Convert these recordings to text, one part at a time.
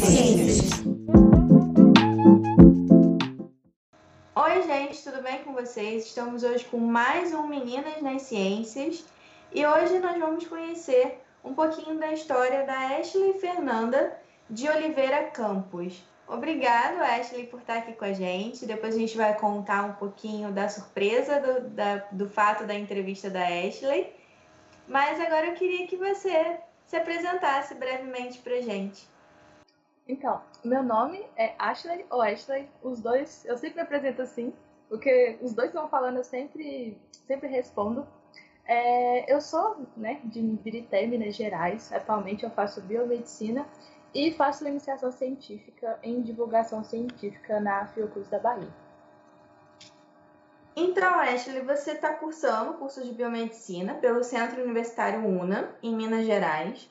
Ciências. Oi, gente, tudo bem com vocês? Estamos hoje com mais um Meninas nas Ciências e hoje nós vamos conhecer um pouquinho da história da Ashley Fernanda de Oliveira Campos. Obrigado, Ashley, por estar aqui com a gente. Depois a gente vai contar um pouquinho da surpresa do, da, do fato da entrevista da Ashley. Mas agora eu queria que você se apresentasse brevemente para gente. Então, meu nome é Ashley ou Ashley, os dois, eu sempre me apresento assim, porque os dois vão falando, eu sempre, sempre respondo. É, eu sou né, de Ibirité, Minas Gerais, atualmente eu faço biomedicina e faço iniciação científica em divulgação científica na Fiocruz da Bahia. Então, Ashley, você está cursando o curso de biomedicina pelo Centro Universitário UNA, em Minas Gerais.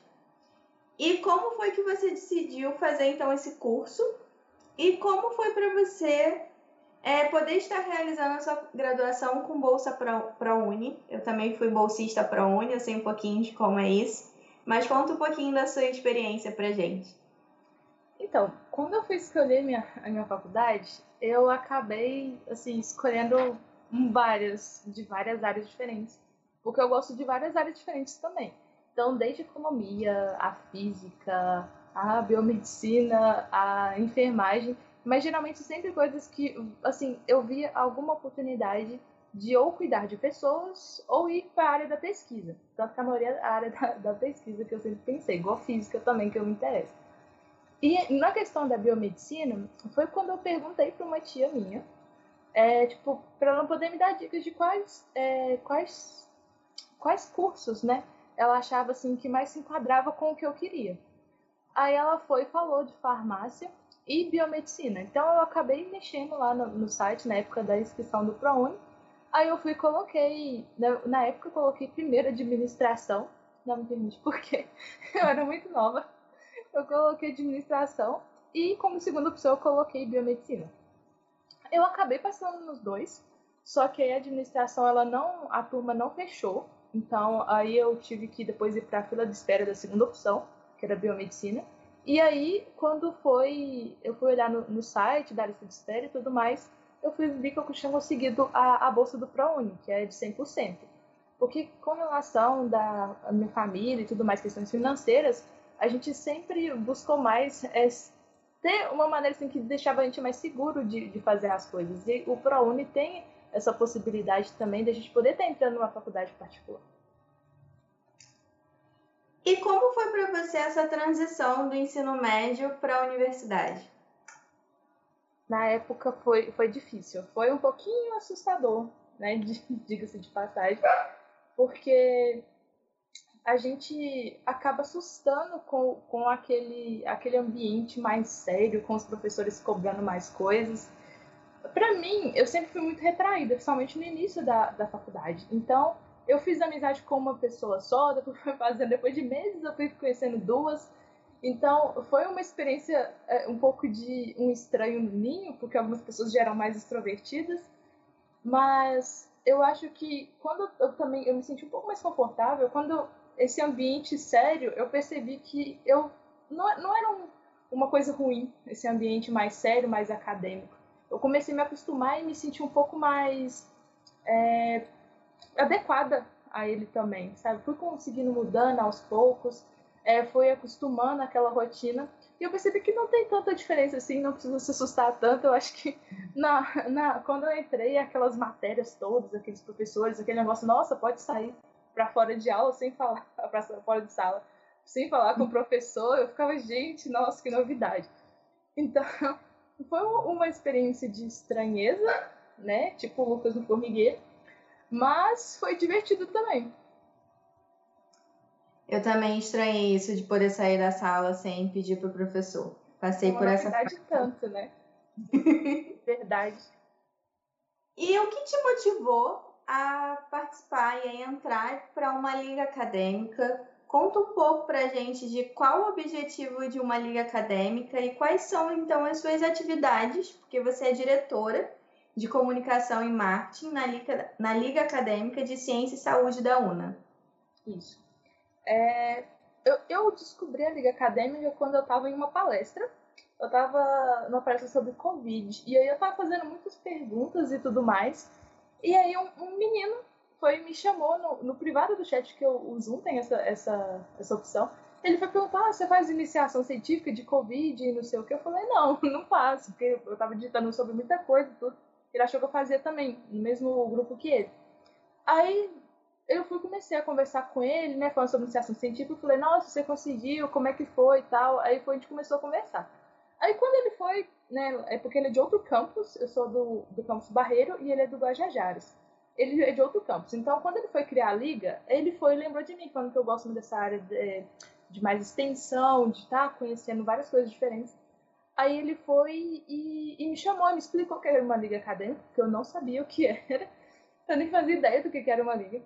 E como foi que você decidiu fazer então esse curso? E como foi para você é, poder estar realizando a sua graduação com bolsa para a Uni? Eu também fui bolsista para Uni, eu sei um pouquinho de como é isso. Mas conta um pouquinho da sua experiência para gente. Então, quando eu fui escolher minha, a minha faculdade, eu acabei assim escolhendo várias de várias áreas diferentes, porque eu gosto de várias áreas diferentes também. Então, desde economia, a física, a biomedicina, a enfermagem, mas geralmente sempre coisas que, assim, eu via alguma oportunidade de ou cuidar de pessoas ou ir para a área da pesquisa. Tanto que a maioria é a área da, da, pesquisa que eu sempre pensei, igual física também, que eu me interesso. E na questão da biomedicina, foi quando eu perguntei para uma tia minha, é, tipo, para ela poder me dar dicas de quais, é, quais, quais cursos, né, ela achava assim que mais se enquadrava com o que eu queria. Aí ela foi e falou de farmácia e biomedicina. Então eu acabei mexendo lá no, no site na época da inscrição do ProUni. Aí eu fui e coloquei, na, na época eu coloquei primeiro administração, não me permite porque eu era muito nova. Eu coloquei administração e como segunda opção eu coloquei biomedicina. Eu acabei passando nos dois, só que a administração ela não, a turma não fechou então, aí eu tive que depois ir para a fila de espera da segunda opção, que era biomedicina. E aí, quando foi, eu fui olhar no, no site da lista de espera e tudo mais, eu fui ver que eu tinha conseguido a, a bolsa do ProUni, que é de 100%. Porque com relação da minha família e tudo mais, questões financeiras, a gente sempre buscou mais é, ter uma maneira assim, que deixava a gente mais seguro de, de fazer as coisas. E o ProUni tem essa possibilidade também de a gente poder estar entrando numa faculdade particular. E como foi para você essa transição do ensino médio para a universidade? Na época foi, foi difícil, foi um pouquinho assustador, né? Diga-se de passagem, porque a gente acaba assustando com, com aquele, aquele ambiente mais sério, com os professores cobrando mais coisas para mim, eu sempre fui muito retraída, principalmente no início da, da faculdade. Então, eu fiz amizade com uma pessoa só, depois fazendo, depois de meses eu fui conhecendo duas. Então, foi uma experiência é, um pouco de um estranho no ninho, porque algumas pessoas já eram mais extrovertidas, mas eu acho que quando eu também eu me senti um pouco mais confortável, quando esse ambiente sério, eu percebi que eu não, não era um, uma coisa ruim, esse ambiente mais sério, mais acadêmico eu comecei a me acostumar e me sentir um pouco mais é, adequada a ele também, sabe? Fui conseguindo mudando aos poucos, é, fui acostumando àquela rotina e eu percebi que não tem tanta diferença assim, não precisa se assustar tanto. Eu acho que na, na, quando eu entrei, aquelas matérias todas, aqueles professores, aquele negócio, nossa, pode sair para fora de aula sem falar, para fora de sala, sem falar com o professor, eu ficava, gente, nossa, que novidade. Então, foi uma experiência de estranheza, né? Tipo o Lucas no Formigueiro. Mas foi divertido também. Eu também estranhei isso de poder sair da sala sem pedir pro professor. Passei por essa. Verdade tanto, né? Verdade. E o que te motivou a participar e a entrar para uma liga acadêmica Conta um pouco para a gente de qual o objetivo de uma liga acadêmica e quais são então as suas atividades, porque você é diretora de comunicação e marketing na Liga, na liga Acadêmica de Ciência e Saúde da UNA. Isso. É, eu, eu, descobri a Liga Acadêmica quando eu estava em uma palestra eu tava numa palestra sobre Covid. E aí eu tava fazendo muitas perguntas e tudo mais. E aí um, um menino foi me chamou no, no, privado do chat, que eu, o Zoom tem essa, essa, essa opção. Ele foi perguntar, ah, você faz iniciação científica de Covid e não sei o que. Eu falei, não, não faço, porque eu tava digitando sobre muita coisa e tudo. Ele achou que eu fazia também, no mesmo grupo que ele. Aí eu fui comecei a conversar com ele, né, falando sobre iniciação científica. Eu falei, nossa, você conseguiu, como é que foi e tal. Aí foi, a gente começou a conversar. Aí quando ele foi, né, é porque ele é de outro campus, eu sou do, do campus Barreiro e ele é do Guajajares. Ele é de outro campus. Então, quando ele foi criar a liga, ele foi e lembrou de mim, falando que eu gosto dessa área de, de mais extensão, de estar tá conhecendo várias coisas diferentes. Aí ele foi e, e, me chamou, me explicou que era uma liga acadêmica, que eu não sabia o que era. Eu nem fazia ideia do que era uma liga.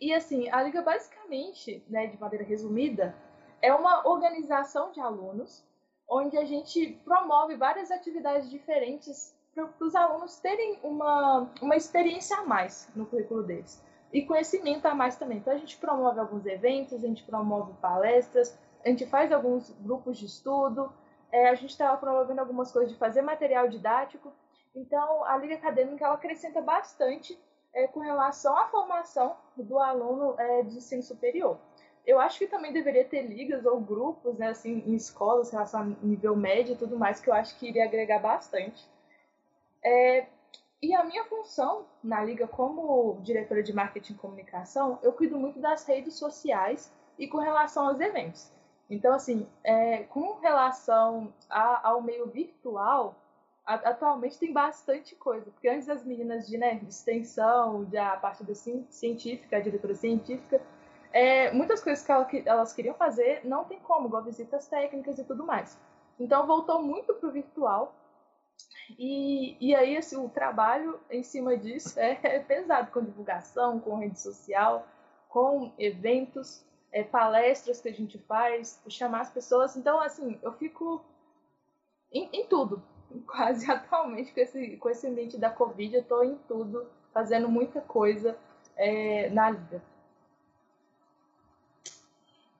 E assim, a liga basicamente, né, de maneira resumida, é uma organização de alunos onde a gente promove várias atividades diferentes para os alunos terem uma, uma experiência a mais no currículo deles e conhecimento a mais também. Então a gente promove alguns eventos, a gente promove palestras, a gente faz alguns grupos de estudo, é, a gente estava promovendo algumas coisas de fazer material didático. Então a Liga Acadêmica ela acrescenta bastante é, com relação à formação do aluno é, de ensino superior. Eu acho que também deveria ter ligas ou grupos, né, assim, em escolas, em relação a nível médio e tudo mais, que eu acho que iria agregar bastante. É, e a minha função na liga como diretora de marketing e comunicação, eu cuido muito das redes sociais e com relação aos eventos. Então, assim, é, com relação a, ao meio virtual, a, atualmente tem bastante coisa. Porque antes as meninas de, né, de extensão, da parte da científica, a diretora científica, é, muitas coisas que, que, elas queriam fazer não tem como, igual visitas técnicas e tudo mais. Então voltou muito para o virtual. E, e aí assim, o trabalho em cima disso é, é pesado, com divulgação, com rede social, com eventos, é, palestras que a gente faz, chamar as pessoas. Então, assim, eu fico em, em tudo. Quase atualmente, com esse, com esse ambiente da Covid, eu estou em tudo, fazendo muita coisa é, na liga.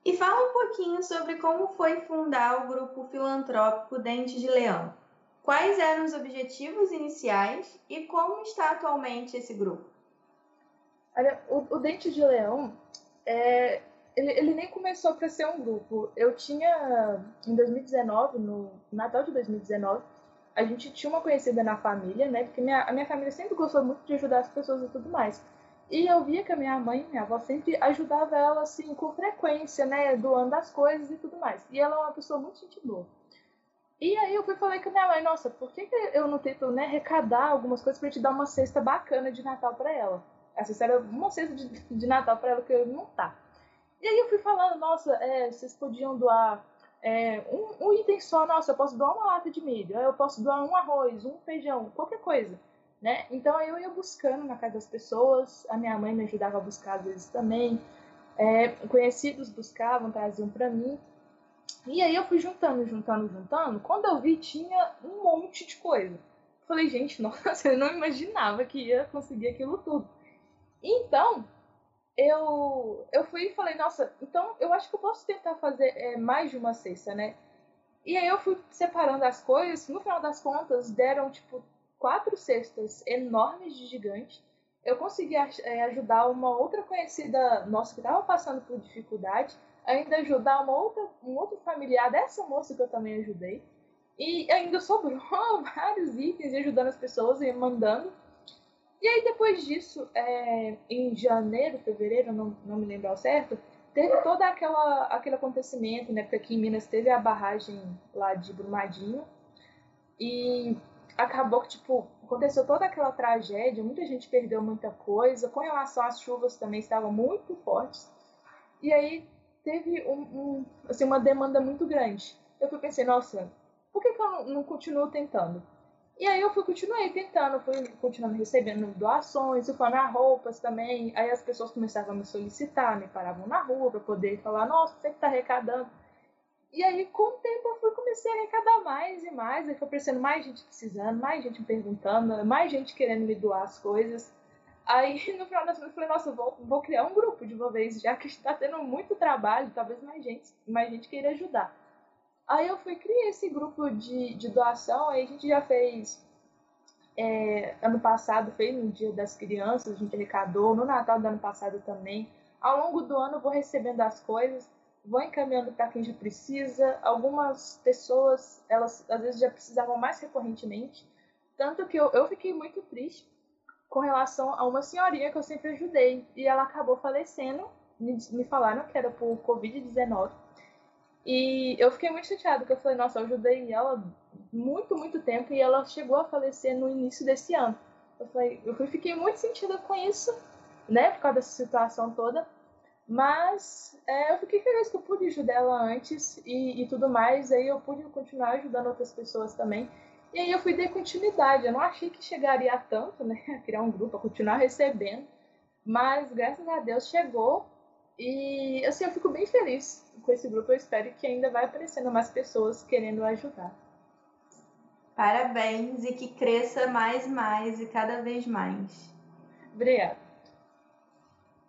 E fala um pouquinho sobre como foi fundar o grupo filantrópico Dente de Leão. Quais eram os objetivos iniciais e como está atualmente esse grupo? Olha, o, o Dente de Leão, é, ele, ele, nem começou para ser um grupo. Eu tinha, em 2019, no Natal de 2019, a gente tinha uma conhecida na família, né? Porque minha, a minha família sempre gostou muito de ajudar as pessoas e tudo mais. E eu via que a minha mãe, minha avó, sempre ajudava ela, assim, com frequência, né? Doando as coisas e tudo mais. E ela é uma pessoa muito gente boa. E aí eu fui falei com minha mãe, nossa, por que, que eu não tento, né, arrecadar algumas coisas pra te dar uma cesta bacana de Natal para ela? Essa cesta era uma cesta de, de Natal para ela que eu não tá. E aí eu fui falando, nossa, é, vocês podiam doar é, um, um, item só, nossa, eu posso doar uma lata de milho, eu posso doar um arroz, um feijão, qualquer coisa. Né? Então eu ia buscando na casa das pessoas, a minha mãe me ajudava a buscar às vezes também, é, conhecidos buscavam, traziam para mim. E aí eu fui juntando, juntando, juntando. Quando eu vi, tinha um monte de coisa. Falei, gente, nossa, eu não imaginava que ia conseguir aquilo tudo. Então, eu, eu fui e falei, nossa, então eu acho que eu posso tentar fazer é, mais de uma cesta, né? E aí eu fui separando as coisas, no final das contas, deram, tipo, quatro cestas enormes de gigante. Eu consegui é, ajudar uma outra conhecida nossa que estava passando por dificuldade, ainda ajudar uma outra, um outro familiar dessa moça que eu também ajudei. E ainda sobrou vários itens ajudando as pessoas e mandando. E aí depois disso, é, em janeiro, fevereiro, não, não me lembro ao certo, teve todo aquela, aquele acontecimento, né? Porque aqui em Minas teve a barragem lá de Brumadinho. E acabou que, tipo, aconteceu toda aquela tragédia, muita gente perdeu muita coisa, com relação às chuvas também estavam muito fortes. E aí teve um, um, assim, uma demanda muito grande. Eu fui pensei, nossa, por que, que eu não, não, continuo tentando? E aí eu fui, continuei tentando, fui continuando recebendo doações, fui a roupas também. Aí as pessoas começavam a me solicitar, me paravam na rua para poder falar, nossa, você que tá arrecadando. E aí, com o tempo, eu fui comecei a arrecadar mais e mais. Aí foi aparecendo mais gente precisando, mais gente me perguntando, mais gente querendo me doar as coisas. Aí, no final das contas, eu falei, nossa, vou, vou criar um grupo de uma vez, já que está tendo muito trabalho, talvez mais gente, mais gente queira ajudar. Aí eu fui criar esse grupo de, de doação, aí a gente já fez. É, ano passado fez no Dia das Crianças, a gente arrecadou, no Natal do ano passado também. Ao longo do ano eu vou recebendo as coisas, vou encaminhando para quem já precisa. Algumas pessoas, elas às vezes já precisavam mais recorrentemente. Tanto que eu, eu fiquei muito triste com relação a uma senhorinha que eu sempre ajudei. E ela acabou falecendo. Me, me falaram que era por Covid-19. E eu fiquei muito chateada, porque eu falei, nossa, eu ajudei ela muito, muito tempo e ela chegou a falecer no início desse ano. Eu falei, eu fiquei muito sentida com isso, né, por causa dessa situação toda. Mas é, eu fiquei feliz que eu pude ajudar ela antes e, e tudo mais. Aí eu pude continuar ajudando outras pessoas também. E aí eu fui dar continuidade. Eu não achei que chegaria a tanto, né? A criar um grupo, a continuar recebendo. Mas graças a Deus chegou e assim, eu fico bem feliz com esse grupo. Eu espero que ainda vai aparecendo mais pessoas querendo ajudar. Parabéns e que cresça mais e mais e cada vez mais. Obrigada.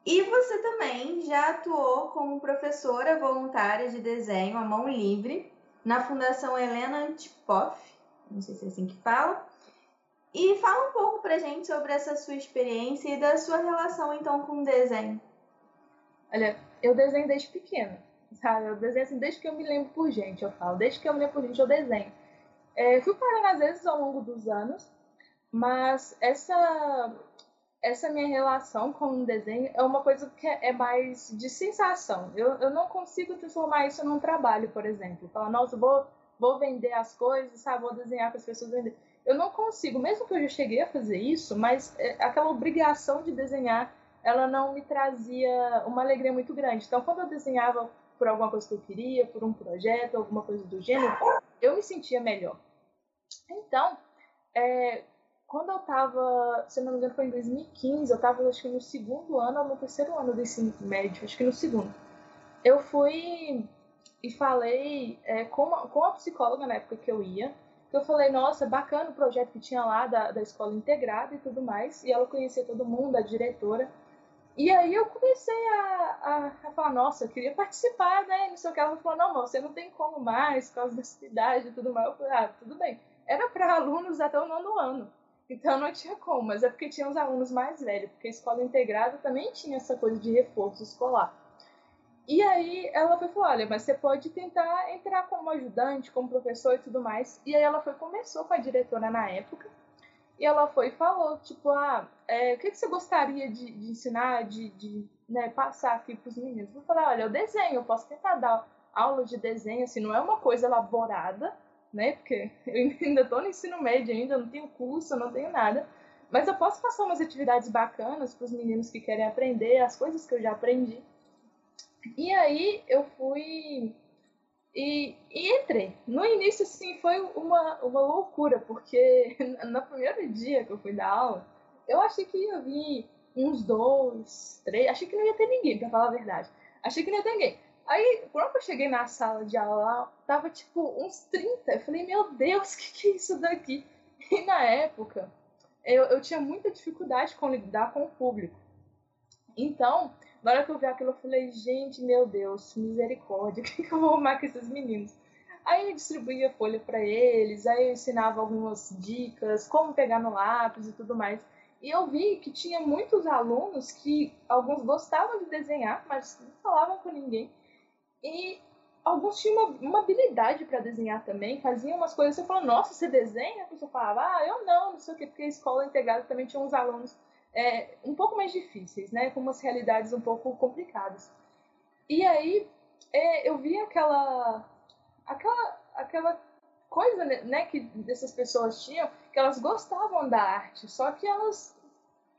E você também já atuou como professora voluntária de desenho à mão livre na Fundação Helena Antipoff, não sei se é assim que fala. E fala um pouco pra gente sobre essa sua experiência e da sua relação então com o desenho. Olha, eu desenho desde pequena, sabe? Eu desenho assim, desde que eu me lembro por gente, eu falo. Desde que eu me lembro por gente, eu desenho. É, fui parando às vezes ao longo dos anos, mas essa essa minha relação com o desenho é uma coisa que é mais de sensação. Eu, eu não consigo transformar isso num trabalho, por exemplo. Falar, nossa, vou, vou vender as coisas, sabe? Vou desenhar para as pessoas vender. Eu não consigo, mesmo que eu já cheguei a fazer isso, mas é aquela obrigação de desenhar ela não me trazia uma alegria muito grande. Então, quando eu desenhava por alguma coisa que eu queria, por um projeto, alguma coisa do gênero, eu me sentia melhor. Então, é, quando eu estava, se não me engano, foi em 2015, eu estava acho que no segundo ano ou no terceiro ano do ensino médio, acho que no segundo. Eu fui e falei é, com, uma, com a psicóloga na época que eu ia, que eu falei, nossa, bacana o projeto que tinha lá da, da escola integrada e tudo mais, e ela conhecia todo mundo, a diretora. E aí eu comecei a, a, a, falar, nossa, eu queria participar, né? Não sei o que. Ela falou, não, você não tem como mais, por causa da sua idade e tudo mais. Eu falei, ah, tudo bem. Era para alunos até o nono ano. Então não tinha como, mas é porque tinha os alunos mais velhos, porque a escola integrada também tinha essa coisa de reforço escolar. E aí ela foi falar, olha, mas você pode tentar entrar como ajudante, como professor e tudo mais. E aí ela foi, começou com a diretora na época, e ela foi e falou, tipo, ah, é, o que, que você gostaria de, de ensinar, de, de né, passar aqui para os meninos? Eu falei, olha, eu desenho, eu posso tentar dar aula de desenho, assim, não é uma coisa elaborada, né? Porque eu ainda estou no ensino médio ainda, não tenho curso, não tenho nada. Mas eu posso passar umas atividades bacanas para os meninos que querem aprender, as coisas que eu já aprendi. E aí eu fui e, e, entrei. No início, assim, foi uma, uma loucura, porque no primeiro dia que eu fui dar aula, eu achei que ia vir uns dois, três, achei que não ia ter ninguém, pra falar a verdade. Achei que não ia ter ninguém. Aí, quando eu cheguei na sala de aula, tava tipo uns 30. Eu falei, meu Deus, o que, que é isso daqui? E na época, eu, eu tinha muita dificuldade com lidar com o público. Então, na hora que eu vi aquilo, eu falei, gente, meu Deus, misericórdia, o que, que eu vou arrumar com esses meninos? Aí eu distribuía folha para eles, aí eu ensinava algumas dicas, como pegar no lápis e tudo mais. E eu vi que tinha muitos alunos que alguns gostavam de desenhar, mas não falavam com ninguém. E alguns tinham uma, uma habilidade para desenhar também, faziam umas coisas, você falou, nossa, você desenha? A pessoa falava, ah, eu não, não sei o quê, porque a escola integrada também tinha uns alunos é, um pouco mais difíceis, né? Com umas realidades um pouco complicadas. E aí é, eu vi aquela, aquela, aquela coisa né, que dessas pessoas tinham, que elas gostavam da arte, só que elas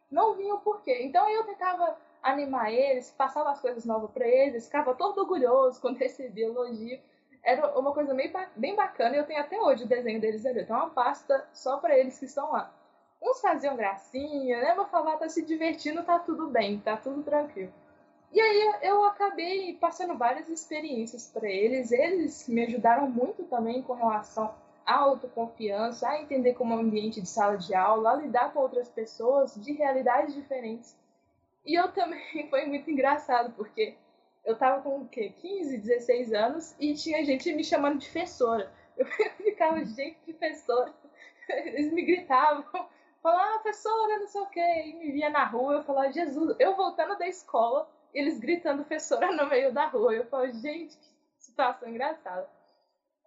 não viam por quê. Então eu tentava animar eles, passava as coisas novas para eles, ficava todo orgulhoso quando recebia elogio. Era uma coisa meio, bem bacana e eu tenho até hoje o desenho deles ali. Tem uma pasta só para eles que estão lá. Uns faziam gracinha, né? Mas falava, tá se divertindo, tá tudo bem, tá tudo tranquilo. E aí eu acabei passando várias experiências para eles. Eles me ajudaram muito também com relação à autoconfiança, a entender como é o ambiente de sala de aula, a lidar com outras pessoas de realidades diferentes. E eu também foi muito engraçado, porque eu tava com o quê? 15, 16 anos e tinha gente me chamando de professora. Eu ficava, gente, professora. Eles me gritavam, falavam, ah, professora, não sei o quê. E me via na rua, eu falava, Jesus, eu voltando da escola, eles gritando professora no meio da rua. Eu falava, gente, que situação engraçada.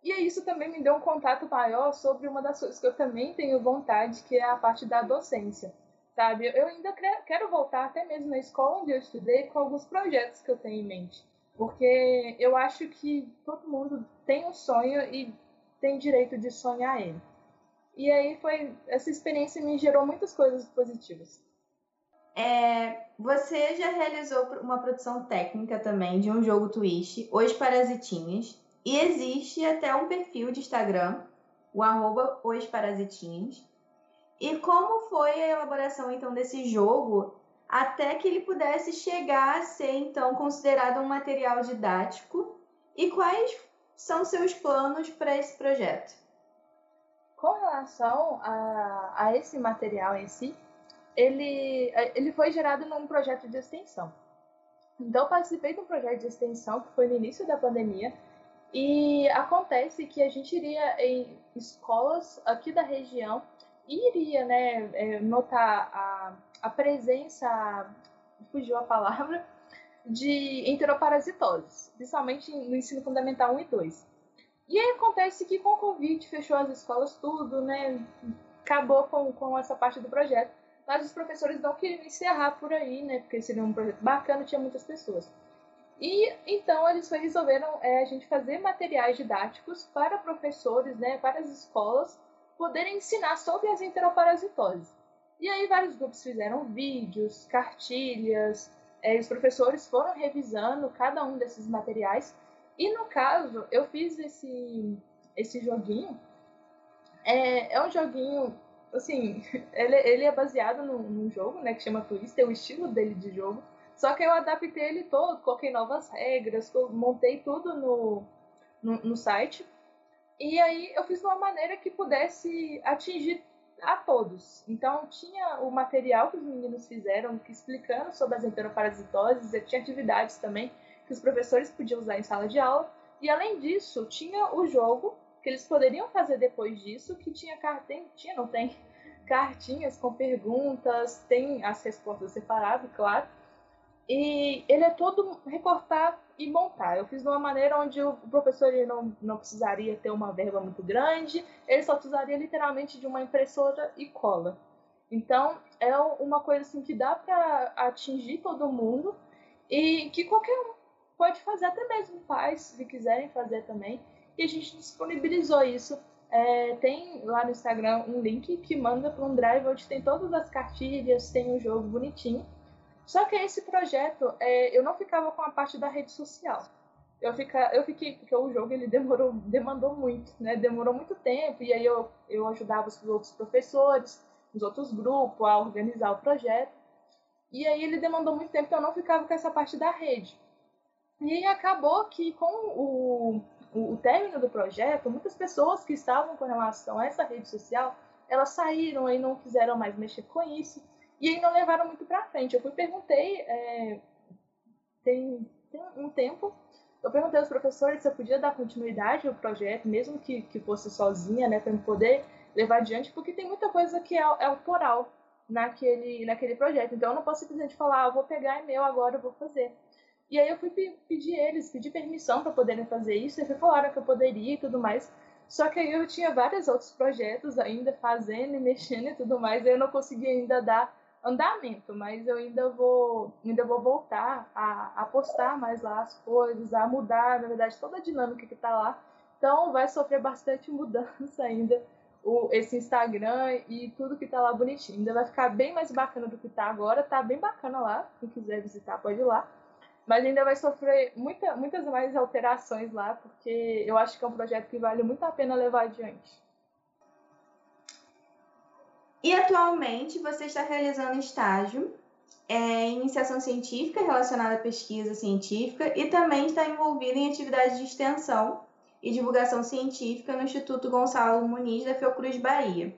E isso também me deu um contato maior sobre uma das coisas que eu também tenho vontade, que é a parte da docência sabe? Eu ainda quero voltar até mesmo na escola onde eu estudei com alguns projetos que eu tenho em mente, porque eu acho que todo mundo tem um sonho e tem direito de sonhar ele. E aí foi essa experiência me gerou muitas coisas positivas. É, você já realizou uma produção técnica também de um jogo Twitch, Os Parasitinhas, e existe até um perfil de Instagram, o arroba Os Parasitinhas, e como foi a elaboração então desse jogo até que ele pudesse chegar a ser então considerado um material didático? E quais são seus planos para esse projeto? Com relação a, a esse material em si, ele, ele foi gerado num projeto de extensão. Então, participei de um projeto de extensão que foi no início da pandemia, e acontece que a gente iria em escolas aqui da região iria né, é, notar a, a presença, fugiu a palavra, de enteroparasitoses, principalmente no ensino fundamental 1 e 2. E aí acontece que com o Covid fechou as escolas tudo, né? Acabou com, com essa parte do projeto. Mas os professores não queriam encerrar por aí, né? Porque seria um projeto bacana, tinha muitas pessoas. E então eles resolveram é, a gente fazer materiais didáticos para professores, né? Para as escolas, poderem ensinar sobre as enteroparasitoses. E aí vários grupos fizeram vídeos, cartilhas, é, os professores foram revisando cada um desses materiais. E no caso, eu fiz esse, esse joguinho. É, é um joguinho, assim, ele, ele é baseado num, num jogo, né, que chama Twister, é o estilo dele de jogo. Só que eu adaptei ele todo, coloquei novas regras, montei tudo no, no, no site e aí eu fiz de uma maneira que pudesse atingir a todos. Então tinha o material que os meninos fizeram explicando sobre as enteroparasitoses, tinha atividades também que os professores podiam usar em sala de aula. E além disso, tinha o jogo que eles poderiam fazer depois disso, que tinha cartinha, tinha, não tem, cartinhas com perguntas, tem as respostas separadas, claro. E ele é todo recortar e montar. Eu fiz de uma maneira onde o professor não, não precisaria ter uma verba muito grande, ele só precisaria literalmente de uma impressora e cola. Então, é uma coisa assim que dá para atingir todo mundo e que qualquer um pode fazer, até mesmo pais, se quiserem fazer também. E a gente disponibilizou isso. É, tem lá no Instagram um link que manda para um drive onde tem todas as cartilhas, tem um jogo bonitinho. Só que esse projeto, é, eu não ficava com a parte da rede social. Eu, fica, eu fiquei, porque o jogo ele demorou, demandou muito, né? Demorou muito tempo, e aí eu, eu ajudava os outros professores, os outros grupos a organizar o projeto. E aí ele demandou muito tempo, então eu não ficava com essa parte da rede. E acabou que com o, o, término do projeto, muitas pessoas que estavam com relação a essa rede social, elas saíram e não quiseram mais mexer com isso. E aí não levaram muito para frente. Eu fui perguntei, é, tem, tem um tempo, eu perguntei aos professores se eu podia dar continuidade ao projeto, mesmo que, que fosse sozinha, né, para poder levar adiante, porque tem muita coisa que é, é autoral naquele, naquele projeto. Então eu não posso simplesmente falar, ah, eu vou pegar é meu agora, eu vou fazer. E aí eu fui pedir eles, pedir permissão para poderem fazer isso, eles falaram que eu poderia e tudo mais. Só que aí eu tinha vários outros projetos ainda fazendo e mexendo e tudo mais, e eu não conseguia ainda dar andamento, mas eu ainda vou, ainda vou voltar a, a postar mais lá as coisas, a mudar, na verdade, toda a dinâmica que está lá. Então vai sofrer bastante mudança ainda o, esse Instagram e tudo que está lá bonitinho. Ainda vai ficar bem mais bacana do que está agora, tá bem bacana lá. Quem quiser visitar pode ir lá. Mas ainda vai sofrer muita, muitas mais alterações lá, porque eu acho que é um projeto que vale muito a pena levar adiante. E atualmente você está realizando estágio é, em iniciação científica relacionada à pesquisa científica e também está envolvido em atividades de extensão e divulgação científica no Instituto Gonçalo Muniz da Fiocruz Bahia.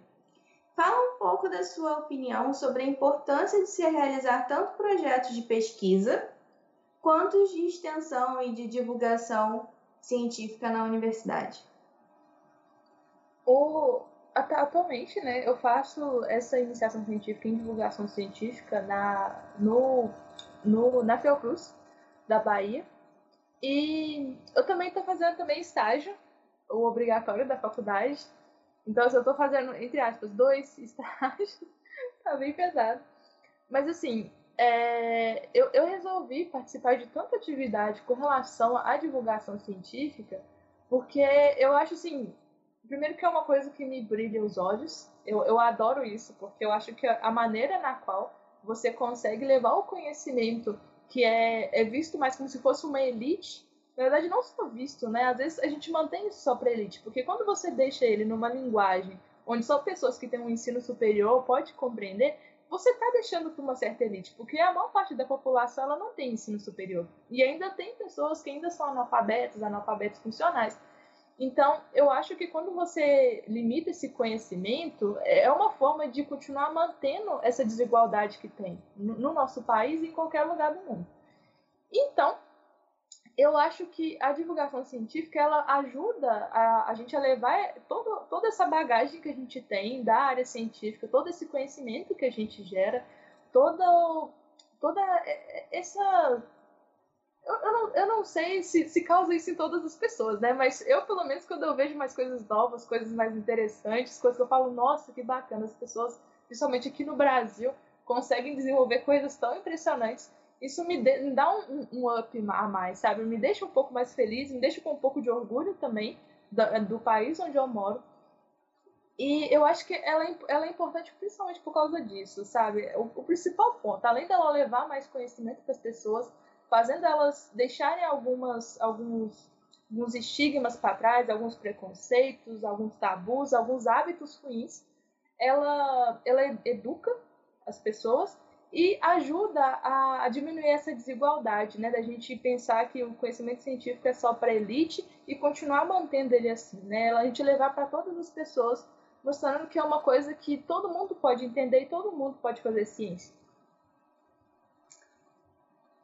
Fala um pouco da sua opinião sobre a importância de se realizar tanto projetos de pesquisa quantos de extensão e de divulgação científica na universidade? O, atualmente, né, eu faço essa iniciação científica em divulgação científica na, no, no, na Fiocruz, da Bahia. E eu também estou fazendo também estágio, o obrigatório da faculdade. Então, assim, eu estou fazendo, entre aspas, dois estágios. tá bem pesado. Mas, assim, é, eu, eu resolvi participar de tanta atividade com relação à divulgação científica, porque eu acho, assim, primeiro que é uma coisa que me brilha os olhos. Eu, eu adoro isso, porque eu acho que a maneira na qual você consegue levar o conhecimento que é, é visto mais como se fosse uma elite, na verdade não só visto, né? Às vezes a gente mantém isso só para elite, porque quando você deixa ele numa linguagem onde só pessoas que têm um ensino superior podem compreender, você está deixando para uma certa elite, porque a maior parte da população ela não tem ensino superior. E ainda tem pessoas que ainda são analfabetos, analfabetos funcionais. Então, eu acho que quando você limita esse conhecimento, é uma forma de continuar mantendo essa desigualdade que tem no nosso país e em qualquer lugar do mundo. Então, eu acho que a divulgação científica ela ajuda a, a gente a levar todo, toda essa bagagem que a gente tem da área científica, todo esse conhecimento que a gente gera, toda, toda essa eu, eu, não, eu não sei se, se causa isso em todas as pessoas, né? Mas eu, pelo menos, quando eu vejo mais coisas novas, coisas mais interessantes, coisas que eu falo, nossa, que bacana, as pessoas, principalmente aqui no Brasil, conseguem desenvolver coisas tão impressionantes. Isso me, de, me dá um, um, up a mais, sabe? Me deixa um pouco mais feliz, me deixa com um pouco de orgulho também do, do país onde eu moro. E eu acho que ela é, ela é importante principalmente por causa disso, sabe? O, o principal ponto, além dela levar mais conhecimento para as pessoas, fazendo elas deixarem algumas, alguns, alguns estigmas para trás, alguns preconceitos, alguns tabus, alguns hábitos ruins. Ela, ela educa as pessoas e ajuda a, a, diminuir essa desigualdade, né? Da gente pensar que o conhecimento científico é só para elite e continuar mantendo ele assim, né? A gente levar para todas as pessoas, mostrando que é uma coisa que todo mundo pode entender e todo mundo pode fazer ciência.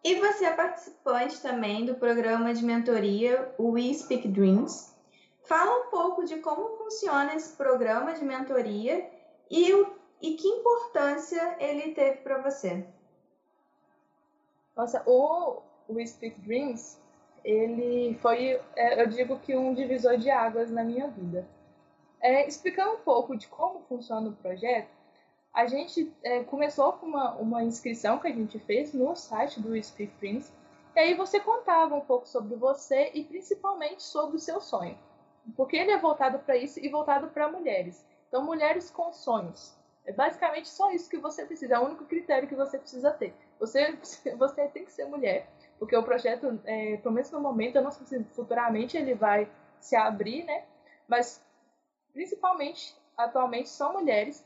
E você é participante também do programa de mentoria We Speak Dreams. Fala um pouco de como funciona esse programa de mentoria e, o, e que importância ele teve para você. Nossa, o We Speak Dreams, ele foi, é, eu digo que um divisor de águas na minha vida. É, explicando um pouco de como funciona o projeto, a gente é, começou com uma, uma inscrição que a gente fez no site do Speak Prince, e aí você contava um pouco sobre você e principalmente sobre o seu sonho. Porque ele é voltado para isso e voltado para mulheres. Então, mulheres com sonhos. É basicamente só isso que você precisa, é o único critério que você precisa ter. Você, você tem que ser mulher, porque o projeto, é, pelo menos no momento, eu não sei se futuramente ele vai se abrir, né? Mas principalmente, atualmente, são mulheres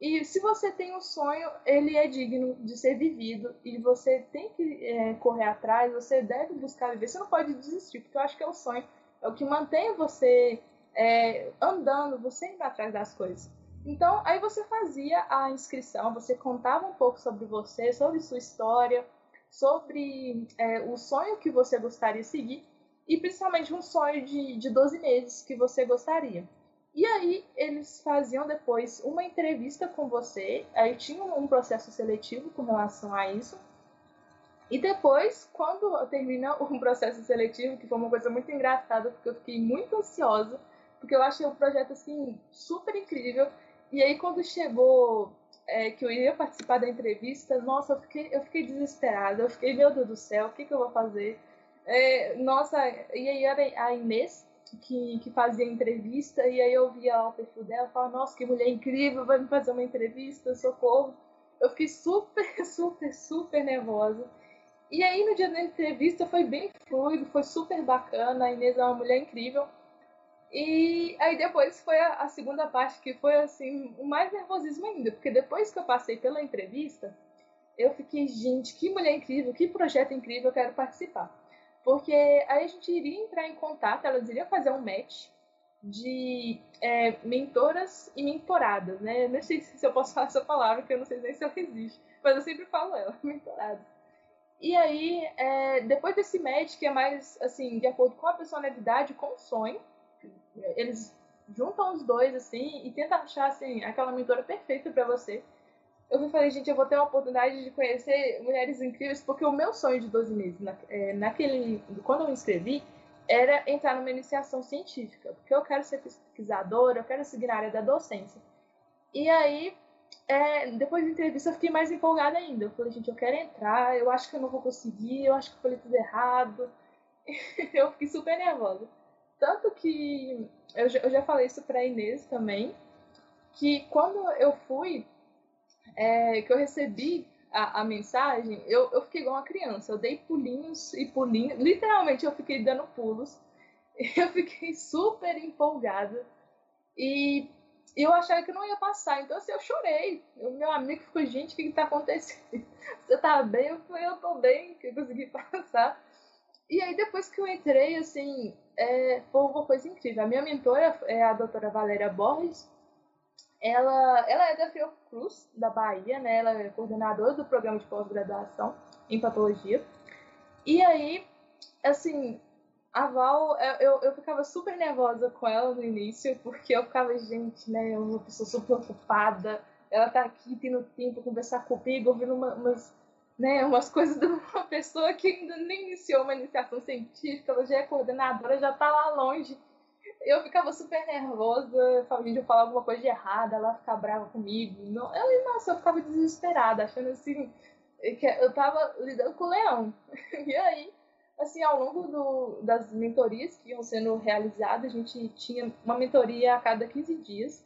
e se você tem um sonho, ele é digno de ser vivido e você tem que é, correr atrás, você deve buscar viver. Você não pode desistir, porque eu acho que é o sonho, é o que mantém você é, andando, você indo atrás das coisas. Então, aí você fazia a inscrição, você contava um pouco sobre você, sobre sua história, sobre é, o sonho que você gostaria de seguir e principalmente um sonho de, de 12 meses que você gostaria. E aí eles faziam depois uma entrevista com você, aí tinha um processo seletivo com relação a isso. E depois, quando termina um processo seletivo, que foi uma coisa muito engraçada, porque eu fiquei muito ansiosa, porque eu achei o projeto assim super incrível. E aí quando chegou é, que eu iria participar da entrevista, nossa, eu fiquei, eu fiquei desesperada, eu fiquei, meu Deus do céu, o que, que eu vou fazer? É, nossa, e aí era a Inês, que, que fazia entrevista, e aí eu via o perfil dela e falava, nossa, que mulher incrível, vai me fazer uma entrevista, socorro. Eu fiquei super, super, super nervosa. E aí no dia da entrevista foi bem fluido, foi super bacana, a Inês é uma mulher incrível. E aí depois foi a, a segunda parte que foi assim, o mais nervosismo ainda, porque depois que eu passei pela entrevista, eu fiquei, gente, que mulher incrível, que projeto incrível, eu quero participar. Porque aí a gente iria entrar em contato, elas iriam fazer um match de é, mentoras e mentoradas, né? Eu não sei se eu posso falar essa palavra, que eu não sei nem se ela existe, mas eu sempre falo ela, mentoradas. E aí, é, depois desse match, que é mais, assim, de acordo com a personalidade, com o sonho, eles juntam os dois, assim, e tentam achar, assim, aquela mentora perfeita para você. Eu falei, gente, eu vou ter a oportunidade de conhecer mulheres incríveis, porque o meu sonho de 12 meses, na, é, naquele, quando eu me inscrevi, era entrar numa iniciação científica, porque eu quero ser pesquisadora, eu quero seguir na área da docência. E aí, é, depois da entrevista, eu fiquei mais empolgada ainda. Eu falei, gente, eu quero entrar, eu acho que eu não vou conseguir, eu acho que eu falei tudo errado. eu fiquei super nervosa. Tanto que eu já, eu já falei isso pra Inês também, que quando eu fui, é, que eu recebi a, a mensagem, eu, eu fiquei igual uma criança. Eu dei pulinhos e pulinhos. Literalmente, eu fiquei dando pulos. Eu fiquei super empolgada. E eu achava que não ia passar. Então, assim, eu chorei. O meu amigo ficou, gente, o que, que tá acontecendo? Você tá bem? Eu falei, eu tô bem, que eu consegui passar. E aí, depois que eu entrei, assim, é, foi uma coisa incrível. A minha mentora é a doutora Valéria Borges. Ela, ela é da Fiocruz, da Bahia, né? Ela é coordenadora do programa de pós-graduação em patologia. E aí, assim, a Val, eu, eu ficava super nervosa com ela no início, porque eu ficava, gente, né, uma pessoa super ocupada, ela tá aqui tendo tempo conversar comigo, ouvindo uma, umas, né, umas coisas de uma pessoa que ainda nem iniciou uma iniciação científica, ela já é coordenadora, já tá lá longe eu ficava super nervosa, eu falava, eu falava alguma coisa de errada, ela ficava brava comigo. Não, eu, nossa, eu ficava desesperada, achando assim, que eu tava lidando com o leão. E aí, assim, ao longo do, das mentorias que iam sendo realizadas, a gente tinha uma mentoria a cada 15 dias.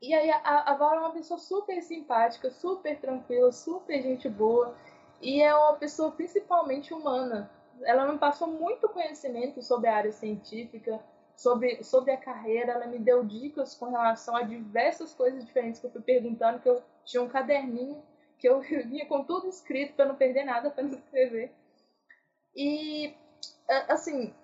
E aí a, a Val é uma pessoa super simpática, super tranquila, super gente boa. E é uma pessoa principalmente humana ela me passou muito conhecimento sobre a área científica, sobre, sobre a carreira, ela me deu dicas com relação a diversas coisas diferentes que eu fui perguntando, que eu tinha um caderninho que eu vinha com tudo escrito para não perder nada para não escrever. E assim,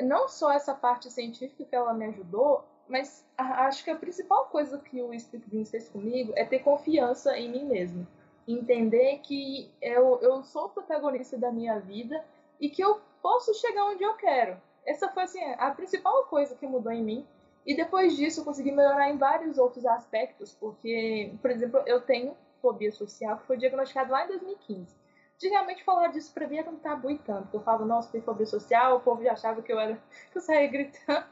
não só essa parte científica que ela me ajudou, mas acho que a principal coisa que o Vince fez comigo é ter confiança em mim mesmo. Entender que eu, eu sou o protagonista da minha vida e que eu posso chegar onde eu quero. Essa foi assim, a principal coisa que mudou em mim. E depois disso eu consegui melhorar em vários outros aspectos, porque, por exemplo, eu tenho fobia social que foi diagnosticado lá em 2015. Antigamente falar disso pra mim era um tabu e tanto, eu falava, nossa, tem fobia social, o povo já achava que eu era que eu saía gritando.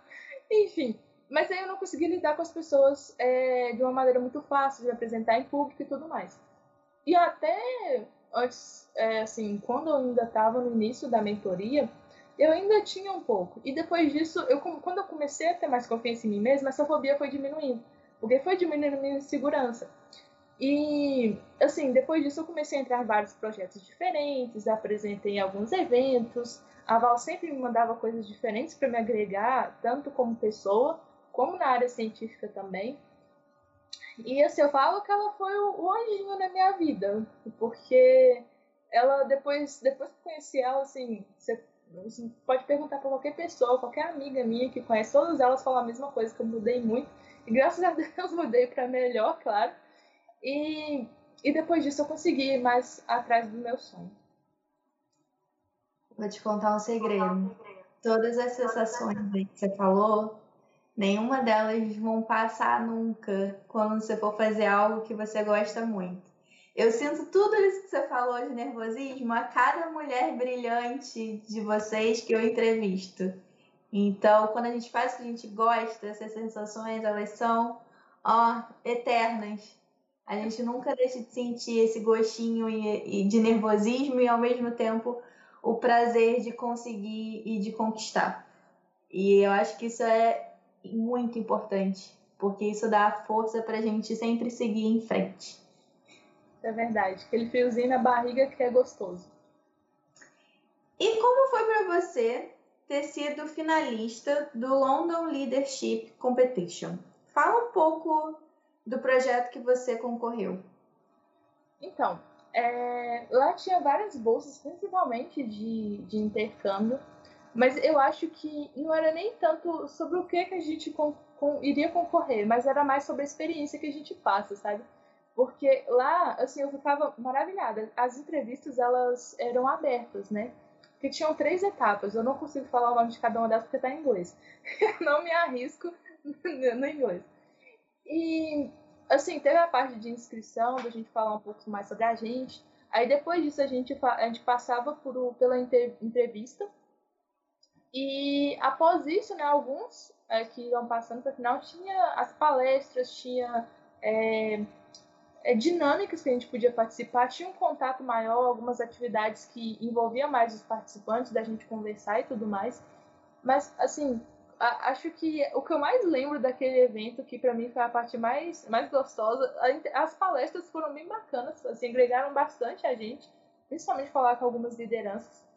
Enfim, mas aí eu não consegui lidar com as pessoas é, de uma maneira muito fácil, de apresentar em público e tudo mais. E até antes, é, assim, quando eu ainda estava no início da mentoria, eu ainda tinha um pouco. E depois disso, eu, quando eu comecei a ter mais confiança em mim mesma, essa fobia foi diminuindo. Porque foi diminuindo a minha insegurança. E, assim, depois disso eu comecei a entrar em vários projetos diferentes, apresentei alguns eventos. A Val sempre me mandava coisas diferentes para me agregar, tanto como pessoa, como na área científica também. E assim, eu falo que ela foi o, anjinho na minha vida, porque ela, depois, depois que conheci ela, assim, você, você pode perguntar para qualquer pessoa, qualquer amiga minha que conhece, todas elas falam a mesma coisa, que eu mudei muito. E graças a Deus mudei para melhor, claro. E, e depois disso eu consegui ir mais atrás do meu sonho. Vou te contar um segredo. Todas as sensações que você falou Nenhuma delas vão passar nunca quando você for fazer algo que você gosta muito. Eu sinto tudo isso que você falou de nervosismo a cada mulher brilhante de vocês que eu entrevisto. Então, quando a gente faz o que a gente gosta, essas sensações, elas são, ó, eternas. A gente nunca deixa de sentir esse gostinho de nervosismo e, ao mesmo tempo, o prazer de conseguir e de conquistar. E eu acho que isso é muito importante, porque isso dá força para a gente sempre seguir em frente. É verdade, aquele friozinho na barriga que é gostoso. E como foi para você ter sido finalista do London Leadership Competition? Fala um pouco do projeto que você concorreu. Então, é, lá tinha várias bolsas, principalmente de, de intercâmbio, mas eu acho que não era nem tanto sobre o que, que a gente iria concorrer, mas era mais sobre a experiência que a gente passa, sabe? Porque lá, assim, eu ficava maravilhada. As entrevistas, elas eram abertas, né? Que tinham três etapas. Eu não consigo falar o nome de cada uma delas porque tá em inglês. Eu não me arrisco no inglês. E, assim, teve a parte de inscrição, da gente falar um pouco mais sobre a gente. Aí depois disso a gente, a gente passava por, pela entrevista. E após isso, né, alguns é, que iam passando para o final, tinha as palestras, tinha é, é, dinâmicas que a gente podia participar, tinha um contato maior, algumas atividades que envolviam mais os participantes, da gente conversar e tudo mais. Mas, assim, a, acho que o que eu mais lembro daquele evento, que para mim foi a parte mais, mais gostosa, a, as palestras foram bem bacanas, assim, agregaram bastante a gente, principalmente falar com algumas lideranças.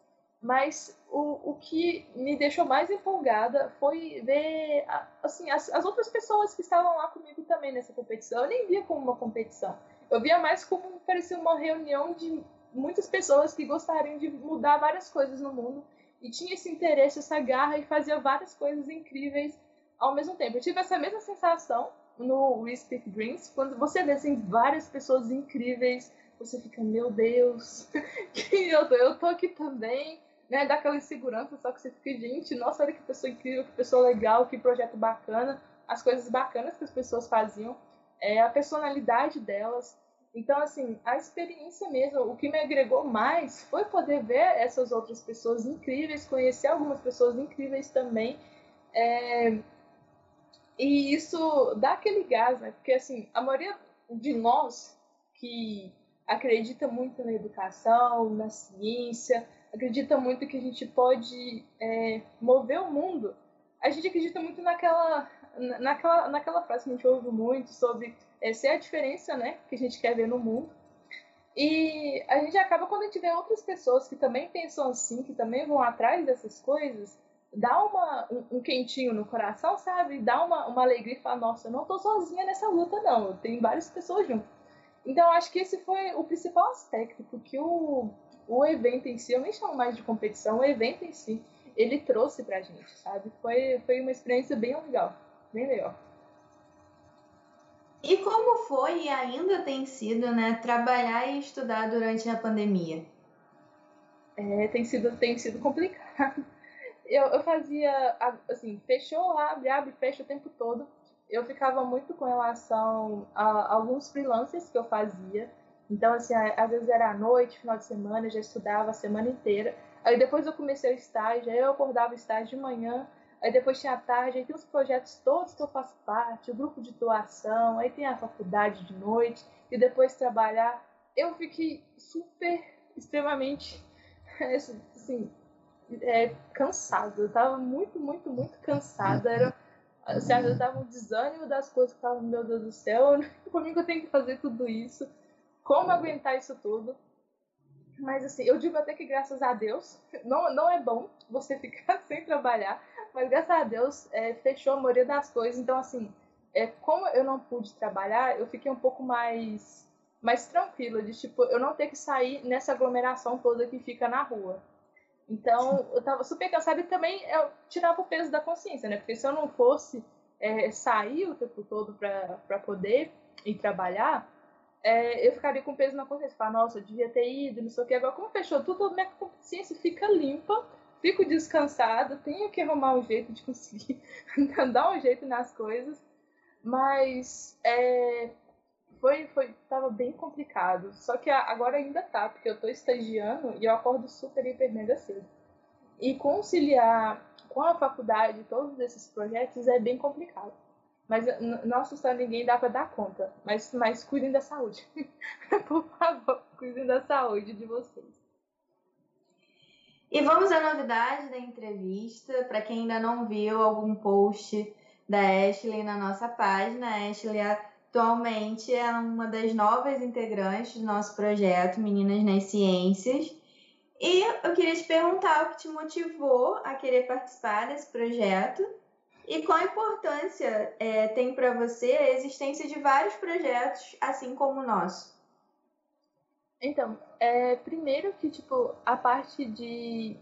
Mas o, o que me deixou mais empolgada foi ver assim, as, as outras pessoas que estavam lá comigo também nessa competição. Eu nem via como uma competição. Eu via mais como parecia uma reunião de muitas pessoas que gostariam de mudar várias coisas no mundo e tinha esse interesse, essa garra e fazia várias coisas incríveis ao mesmo tempo. Eu tive essa mesma sensação no We Speak Dreams, quando você vê assim, várias pessoas incríveis, você fica, meu Deus, que eu tô, eu tô aqui também né, dá aquela insegurança, só que você fica, gente, nossa, olha que pessoa incrível, que pessoa legal, que projeto bacana, as coisas bacanas que as pessoas faziam, é, a personalidade delas. Então, assim, a experiência mesmo, o que me agregou mais foi poder ver essas outras pessoas incríveis, conhecer algumas pessoas incríveis também. É... E isso dá aquele gás, né? Porque, assim, a maioria de nós que acredita muito na educação, na ciência, acredita muito que a gente pode é, mover o mundo. A gente acredita muito naquela, naquela, naquela frase que a gente ouve muito sobre é, ser a diferença né, que a gente quer ver no mundo. E a gente acaba, quando a gente vê outras pessoas que também pensam assim, que também vão atrás dessas coisas, dá uma, um, um quentinho no coração, sabe? Dá uma, uma alegria e fala, nossa, eu não tô sozinha nessa luta, não. Tenho várias pessoas junto. Então, acho que esse foi o principal aspecto, porque o, o evento em si, eu nem chamo mais de competição, o evento em si, ele trouxe pra gente, sabe? Foi, foi uma experiência bem legal, bem legal. E como foi e ainda tem sido, né, trabalhar e estudar durante a pandemia? É, tem sido, tem sido complicado. Eu, eu fazia, assim, fechou, abre, abre, fecha o tempo todo. Eu ficava muito com relação a alguns freelancers que eu fazia, então, assim, às vezes era à noite, final de semana, eu já estudava a semana inteira. Aí depois eu comecei o estágio, aí eu acordava o estágio de manhã, aí depois tinha a tarde, aí tem os projetos todos que eu faço parte, o grupo de doação, aí tem a faculdade de noite, e depois trabalhar. Eu fiquei super, extremamente, assim, é, cansada. Eu tava muito, muito, muito cansada. Era, assim, eu tava um desânimo das coisas eu meu Deus do céu, mim que eu tenho que fazer tudo isso como aguentar isso tudo. Mas assim, eu digo até que graças a Deus, não, não é bom você ficar sem trabalhar, mas graças a Deus é, fechou a maioria das coisas. Então, assim, é, como eu não pude trabalhar, eu fiquei um pouco mais, mais tranquila, de tipo, eu não ter que sair nessa aglomeração toda que fica na rua. Então, eu tava super cansada e também eu tirava o peso da consciência, né? Porque se eu não fosse é, sair o tempo todo para poder ir trabalhar, é, eu ficaria com peso na consciência. Falar, nossa, eu devia ter ido, não sei o que. Agora, como fechou tudo, minha consciência fica limpa, fico descansada, tenho que arrumar um jeito de conseguir dar um jeito nas coisas. Mas é, foi, foi, tava bem complicado. Só que agora ainda tá, porque eu tô estagiando e eu acordo super, hiper, mega cedo. E conciliar com a faculdade todos esses projetos é bem complicado. Mas não assustando ninguém dá para dar conta. Mas, mas cuidem da saúde. Por favor, cuidem da saúde de vocês. E vamos à novidade da entrevista. Para quem ainda não viu algum post da Ashley na nossa página, a Ashley atualmente é uma das novas integrantes do nosso projeto Meninas nas Ciências. E eu queria te perguntar o que te motivou a querer participar desse projeto e qual importância é, tem para você a existência de vários projetos, assim como o nosso? Então, é, primeiro que, tipo, a parte de...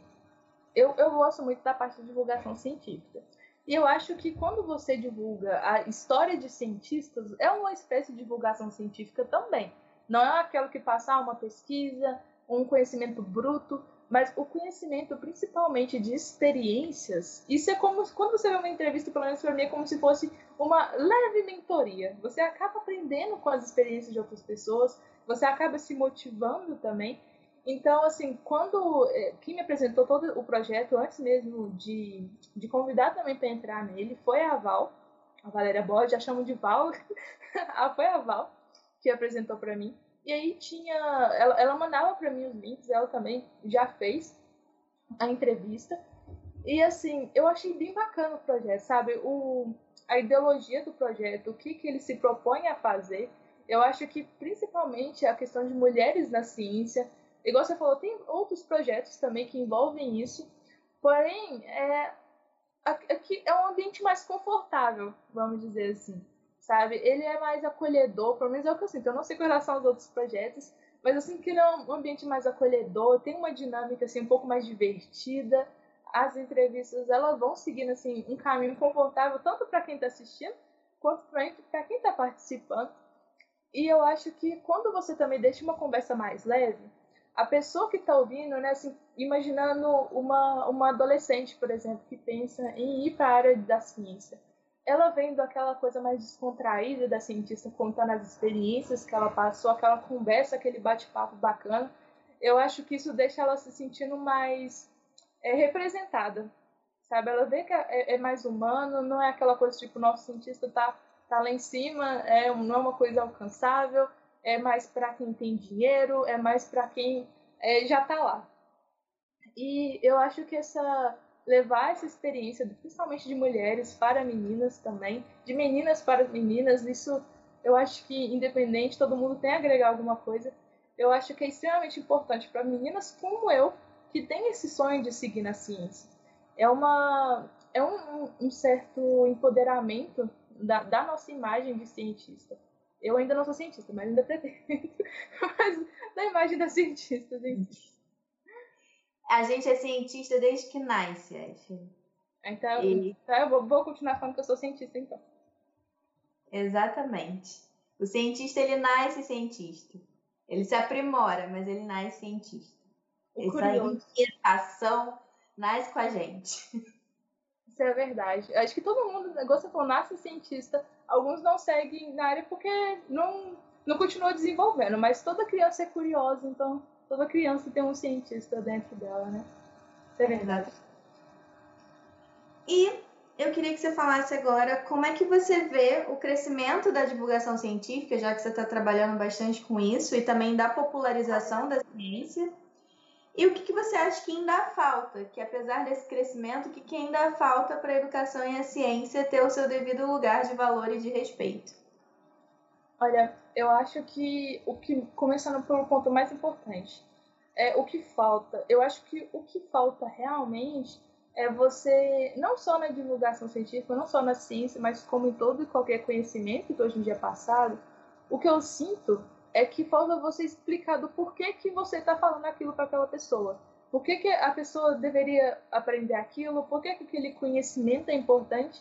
Eu, eu gosto muito da parte de divulgação científica. E eu acho que quando você divulga a história de cientistas, é uma espécie de divulgação científica também. Não é aquela que passa uma pesquisa, um conhecimento bruto, mas o conhecimento principalmente de experiências, isso é como quando você vê uma entrevista, pelo menos para mim, é como se fosse uma leve mentoria. Você acaba aprendendo com as experiências de outras pessoas, você acaba se motivando também. Então, assim, quando é, quem me apresentou todo o projeto, antes mesmo de, de convidar também para entrar nele, foi a Val, a Valéria Borges, já chamo de Val, foi a Val que apresentou para mim. E aí tinha. Ela, ela mandava para mim os links, ela também já fez a entrevista. E assim, eu achei bem bacana o projeto, sabe? O, a ideologia do projeto, o que, que ele se propõe a fazer. Eu acho que principalmente a questão de mulheres na ciência. Igual você falou, tem outros projetos também que envolvem isso. Porém, é, aqui é um ambiente mais confortável, vamos dizer assim sabe? Ele é mais acolhedor, pelo menos é o que eu sinto. Eu não sei com relação aos outros projetos, mas eu sinto que ele é um ambiente mais acolhedor, tem uma dinâmica assim um pouco mais divertida. As entrevistas elas vão seguindo assim um caminho confortável tanto para quem está assistindo quanto para quem está participando. E eu acho que quando você também deixa uma conversa mais leve, a pessoa que está ouvindo, né, assim, imaginando uma, uma adolescente, por exemplo, que pensa em ir para a área da ciência ela vendo aquela coisa mais descontraída da cientista contando as experiências que ela passou, aquela conversa, aquele bate-papo bacana, eu acho que isso deixa ela se sentindo mais é, representada, sabe? Ela vê que é, é, mais humano, não é aquela coisa tipo, nosso cientista tá, tá lá em cima, é, não é uma coisa alcançável, é mais para quem tem dinheiro, é mais para quem é, já tá lá. E eu acho que essa levar essa experiência, principalmente de mulheres para meninas também, de meninas para meninas, isso eu acho que independente, todo mundo tem a agregar alguma coisa. Eu acho que é extremamente importante para meninas como eu, que tem esse sonho de seguir na ciência. É uma é um, um certo empoderamento da, da, nossa imagem de cientista. Eu ainda não sou cientista, mas ainda pretendo. mas da imagem da cientista, gente. A gente é cientista desde que nasce, acho. Então, e... então eu vou, vou continuar falando que eu sou cientista, então. Exatamente. O cientista, ele nasce cientista. Ele se aprimora, mas ele nasce cientista. O Essa inquietação nasce com a gente. Isso é verdade. Acho que todo mundo, negócio você falou, nasce cientista. Alguns não seguem na área porque não, não continuou desenvolvendo, mas toda criança é curiosa, então toda criança tem um cientista dentro dela, né? Isso é verdade. E eu queria que você falasse agora como é que você vê o crescimento da divulgação científica, já que você está trabalhando bastante com isso, e também da popularização da ciência. E o que, que você acha que ainda falta? Que apesar desse crescimento, o que, que ainda falta para a educação e a ciência ter o seu devido lugar de valor e de respeito? Olha, eu acho que o que começando pelo ponto mais importante é o que falta. Eu acho que o que falta realmente é você não só na divulgação científica, não só na ciência, mas como em todo e qualquer conhecimento que hoje em dia é passado, o que eu sinto é que falta você explicar do porquê que você está falando aquilo para aquela pessoa. Por que, que a pessoa deveria aprender aquilo? Por que, que aquele conhecimento é importante?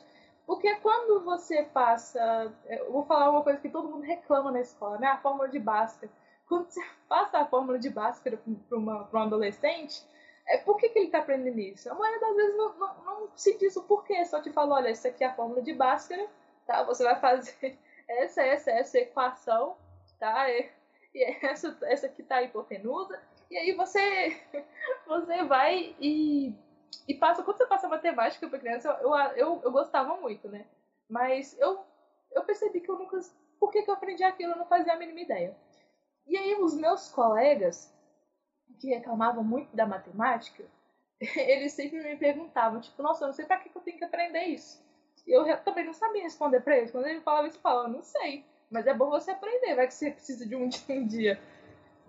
Porque quando você passa. Eu vou falar uma coisa que todo mundo reclama na escola, né? A fórmula de Bhaskara. Quando você passa a fórmula de Bhaskara para um adolescente, é, por que, que ele está aprendendo isso? A maioria das vezes não, não, não se diz o porquê, só te fala: olha, isso aqui é a fórmula de Bhaskara, tá? Você vai fazer essa, essa, essa equação, tá? E, e essa, essa aqui tá a hipotenusa. E aí você, você vai e e passa, quando você passa matemática para criança, eu, eu, eu gostava muito, né? Mas eu, eu percebi que eu nunca. Por que, que eu aprendi aquilo? Eu não fazia a mínima ideia. E aí, os meus colegas, que reclamavam muito da matemática, eles sempre me perguntavam, tipo, nossa, eu não sei para que, que eu tenho que aprender isso. Eu também não sabia responder para eles. Quando ele falava isso, eu falava, não sei. Mas é bom você aprender, vai que você precisa de um dia.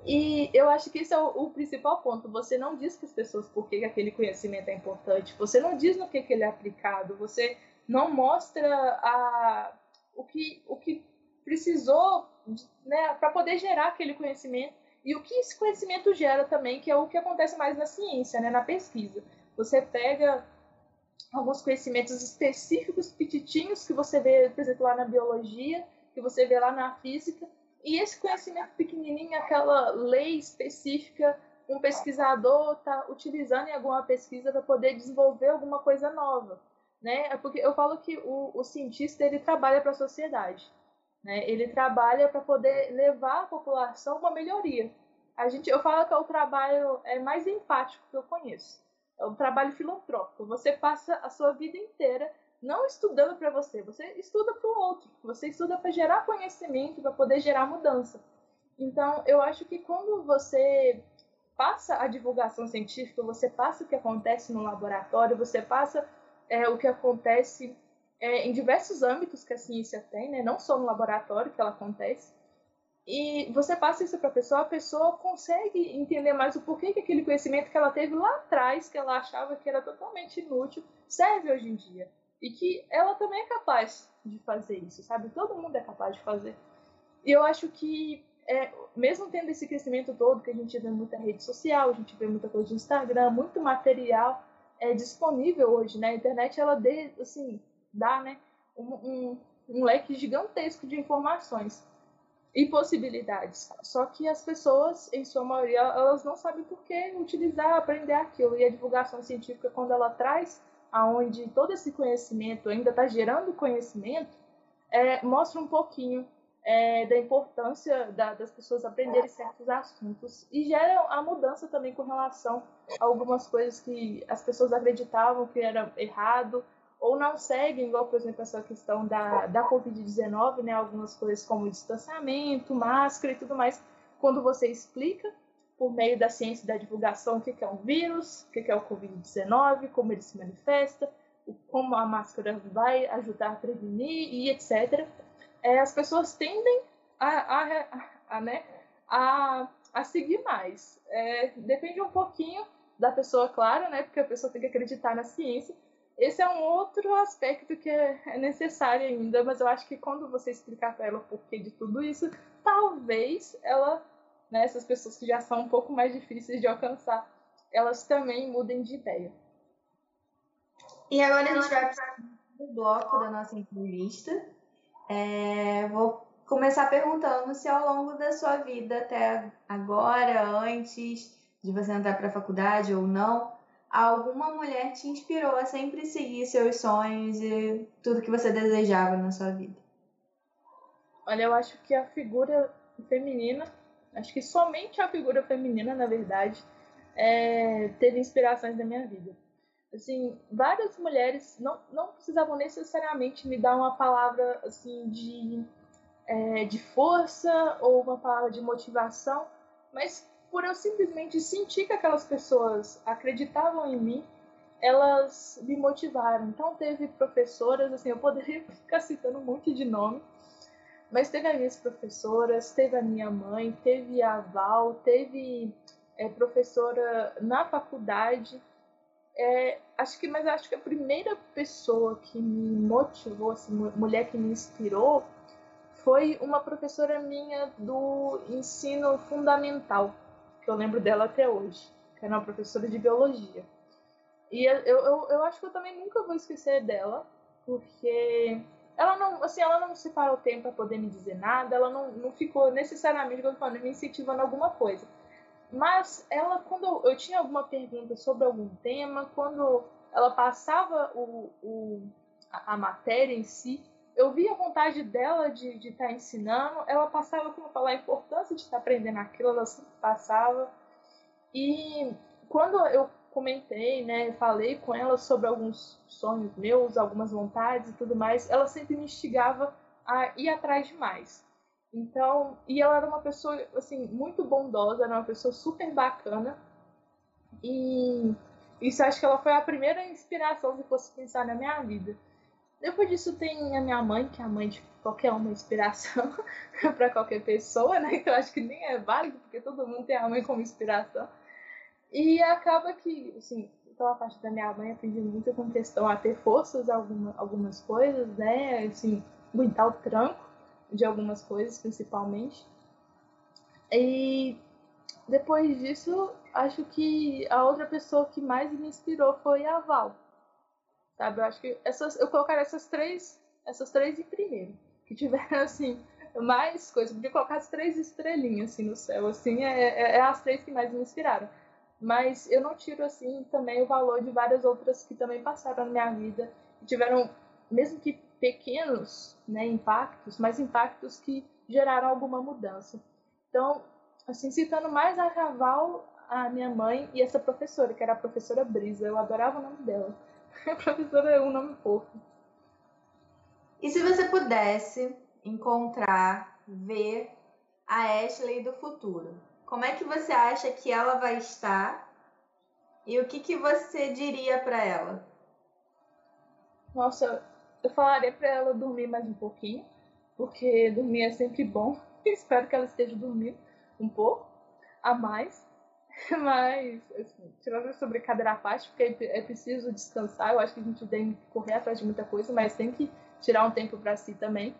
E eu acho que esse é o, o, principal ponto. Você não diz para as pessoas por que aquele conhecimento é importante. Você não diz no que, que ele é aplicado. Você não mostra a, o, que, o que precisou né, para poder gerar aquele conhecimento e o que esse conhecimento gera também, que é o que acontece mais na ciência, né, na pesquisa. Você pega alguns conhecimentos específicos, petitinhos, que você vê, por exemplo, lá na biologia, que você vê lá na física, e esse conhecimento pequenininho, aquela lei específica, um pesquisador está utilizando em alguma pesquisa para poder desenvolver alguma coisa nova, né? É porque eu falo que o, o cientista ele trabalha para a sociedade, né? Ele trabalha para poder levar à população uma melhoria. A gente, eu falo que é o trabalho é mais empático que eu conheço. É um trabalho filantrópico. Você passa a sua vida inteira não estudando para você, você estuda para o outro. Você estuda para gerar conhecimento, para poder gerar mudança. Então, eu acho que quando você passa a divulgação científica, você passa o que acontece no laboratório, você passa é, o que acontece é, em diversos âmbitos que a ciência tem, né? não só no laboratório que ela acontece, e você passa isso para a pessoa, a pessoa consegue entender mais o porquê que aquele conhecimento que ela teve lá atrás, que ela achava que era totalmente inútil, serve hoje em dia. E que ela também é capaz de fazer isso, sabe? Todo mundo é capaz de fazer. E eu acho que, é, mesmo tendo esse crescimento todo, que a gente vê muita rede social, a gente vê muita coisa de Instagram, muito material é disponível hoje, né? A internet, ela dê, assim, dá, né? um, um, um leque gigantesco de informações e possibilidades. Só que as pessoas, em sua maioria, elas não sabem por que utilizar, aprender aquilo. E a divulgação científica, quando ela traz aonde todo esse conhecimento ainda está gerando conhecimento, é, mostra um pouquinho é, da importância da, das pessoas aprenderem certos assuntos e gera a mudança também com relação a algumas coisas que as pessoas acreditavam que era errado ou não seguem, igual, por exemplo, essa questão da, da Covid-19, né? Algumas coisas como distanciamento, máscara e tudo mais. Quando você explica por meio da ciência da divulgação o que é um vírus, o que é o Covid-19, como ele se manifesta, como a máscara vai ajudar a prevenir e etc. É, as pessoas tendem a, a, a, a né, a, a seguir mais. É, depende um pouquinho da pessoa, claro, né, porque a pessoa tem que acreditar na ciência, esse é um outro aspecto que é necessário ainda, mas eu acho que quando você explicar para ela o porquê de tudo isso, talvez ela, né, essas pessoas que já são um pouco mais difíceis de alcançar, elas também mudem de ideia. E agora a gente vai para o bloco da nossa entrevista. É, vou começar perguntando se ao longo da sua vida até agora, antes de você entrar para a faculdade ou não, alguma mulher te inspirou a sempre seguir seus sonhos e tudo que você desejava na sua vida? Olha, eu acho que a figura feminina, acho que somente a figura feminina, na verdade, é, teve inspirações na minha vida. Assim, várias mulheres não, não precisavam necessariamente me dar uma palavra assim de, é, de força ou uma palavra de motivação, mas por eu simplesmente sentir que aquelas pessoas acreditavam em mim, elas me motivaram. Então teve professoras, assim, eu poderia ficar citando um monte de nome, mas teve as minhas professoras, teve a minha mãe, teve a Val, teve é, professora na faculdade. É, acho que, mas acho que a primeira pessoa que me motivou, assim, mulher que me inspirou, foi uma professora minha do ensino fundamental que eu lembro dela até hoje, que era uma professora de biologia. E eu, eu, eu acho que eu também nunca vou esquecer dela, porque ela não, assim, ela não se parou o tempo para poder me dizer nada, ela não, não ficou necessariamente, falei, me incentivando alguma coisa. Mas ela, quando eu tinha alguma pergunta sobre algum tema, quando ela passava o, o, a, a matéria em si, eu via a vontade dela de estar de tá ensinando, ela passava como falar a importância de estar tá aprendendo aquilo, ela sempre passava. E quando eu comentei, né, falei com ela sobre alguns sonhos meus, algumas vontades e tudo mais, ela sempre me instigava a ir atrás de mais. Então, e ela era uma pessoa, assim, muito bondosa, era uma pessoa super bacana. E isso acho que ela foi a primeira inspiração, se fosse pensar na minha vida. Depois disso tem a minha mãe, que é a mãe de qualquer uma inspiração para qualquer pessoa, né? Que eu acho que nem é válido, porque todo mundo tem a mãe como inspiração. E acaba que, assim, pela parte da minha mãe, aprendi muito com questão a ter forças alguma, algumas coisas, né? Assim, aguentar o tranco de algumas coisas, principalmente. E depois disso, acho que a outra pessoa que mais me inspirou foi a Val sabe? Eu acho que essas, eu colocaria essas três, essas três em primeiro, que tiveram assim mais coisas. Podia colocar as três estrelinhas assim no céu, assim é, é, é as três que mais me inspiraram. Mas eu não tiro assim também o valor de várias outras que também passaram na minha vida e tiveram, mesmo que pequenos, né, impactos, mas impactos que geraram alguma mudança. Então, assim, citando mais a Caval, a minha mãe e essa professora, que era a professora Brisa, eu adorava o nome dela. A professora é um nome fofo. E se você pudesse encontrar, ver a Ashley do futuro, como é que você acha que ela vai estar e o que, que você diria para ela? Nossa, eu falaria para ela dormir mais um pouquinho, porque dormir é sempre bom. Espero que ela esteja dormindo um pouco a mais. Mas, assim, tirando a sobrecadeira à parte, porque é preciso descansar. Eu acho que a gente tem que correr atrás de muita coisa, mas tem que tirar um tempo para si também.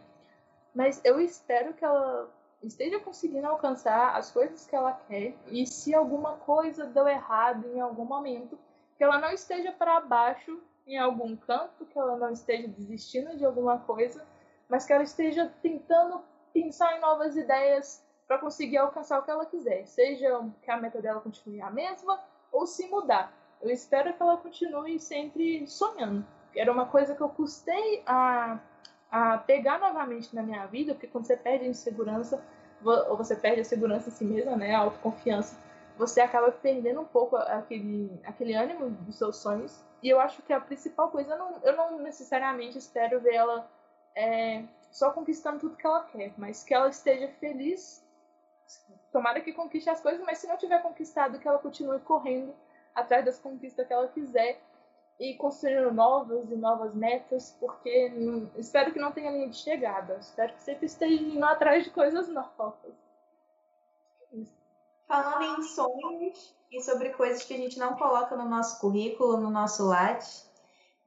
Mas eu espero que ela esteja conseguindo alcançar as coisas que ela quer e se alguma coisa deu errado em algum momento, que ela não esteja para baixo em algum canto, que ela não esteja desistindo de alguma coisa, mas que ela esteja tentando pensar em novas ideias para conseguir alcançar o que ela quiser, seja que a meta dela continue a mesma ou se mudar. Eu espero que ela continue sempre sonhando. Era uma coisa que eu custei a, a pegar novamente na minha vida, porque quando você perde a insegurança, ou você perde a segurança em si mesma, né, a autoconfiança, você acaba perdendo um pouco aquele, aquele ânimo dos seus sonhos. E eu acho que a principal coisa, eu não, eu não necessariamente espero ver ela é, só conquistando tudo que ela quer, mas que ela esteja feliz tomara que conquiste as coisas, mas se não tiver conquistado, que ela continue correndo atrás das conquistas que ela quiser e construindo novas e novas metas, porque não, espero que não tenha linha de chegada. Espero que sempre esteja indo atrás de coisas novas. Falando em sonhos e sobre coisas que a gente não coloca no nosso currículo, no nosso Lattes,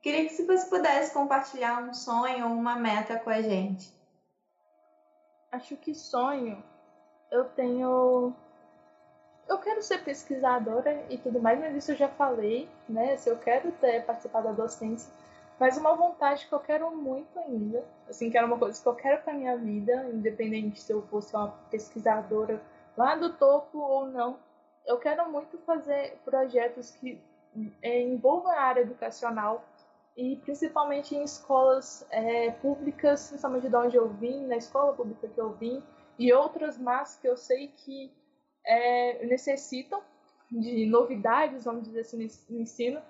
queria que se você pudesse compartilhar um sonho ou uma meta com a gente. Acho que sonho eu tenho. Eu quero ser pesquisadora e tudo mais, mas isso eu já falei, né? Se eu quero ter participado da docência, mas uma vontade que eu quero muito ainda, assim, que era uma coisa que eu quero para minha vida, independente se eu fosse uma pesquisadora lá do topo ou não, eu quero muito fazer projetos que é, envolvam a área educacional e principalmente em escolas é, públicas, principalmente de onde eu vim, na escola pública que eu vim, e outras más que eu sei que é, necessitam de novidades, vamos dizer assim, no ensino.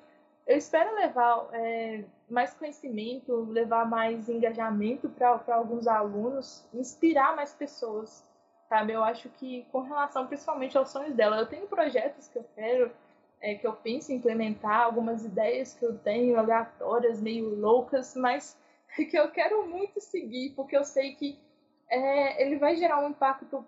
Eu espero levar é, mais conhecimento, levar mais engajamento para alguns alunos, inspirar mais pessoas, sabe? Eu acho que com relação principalmente aos sonhos dela, eu tenho projetos que eu quero, é, que eu penso em implementar, algumas ideias que eu tenho aleatórias, meio loucas, mas que eu quero muito seguir, porque eu sei que é, ele vai gerar um impacto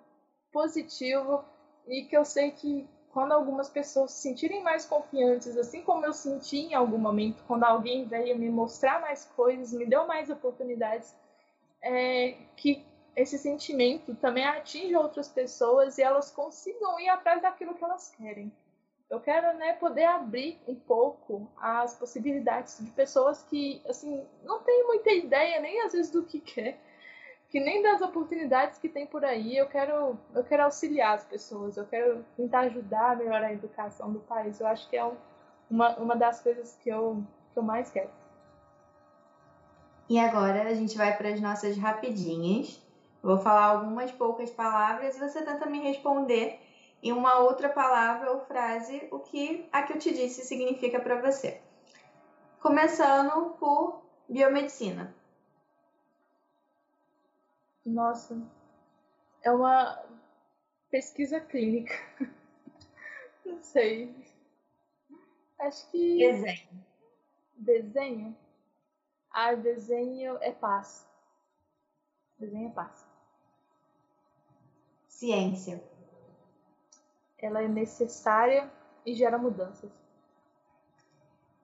positivo e que eu sei que quando algumas pessoas se sentirem mais confiantes, assim como eu senti em algum momento, quando alguém veio me mostrar mais coisas, me deu mais oportunidades, é, que esse sentimento também atinja outras pessoas e elas consigam ir atrás daquilo que elas querem. Eu quero né, poder abrir um pouco as possibilidades de pessoas que assim não têm muita ideia nem às vezes do que quer, que nem das oportunidades que tem por aí, eu quero, eu quero auxiliar as pessoas, eu quero tentar ajudar a melhorar a educação do país. Eu acho que é um, uma, uma das coisas que eu, que eu mais quero. E agora a gente vai para as nossas rapidinhas. vou falar algumas poucas palavras e você tenta me responder em uma outra palavra ou frase o que a que eu te disse significa para você. Começando por biomedicina. Nossa, é uma pesquisa clínica. Não sei. Acho que. Desenho. Desenho? Ah, desenho é paz. Desenho é paz. Ciência. Ela é necessária e gera mudanças.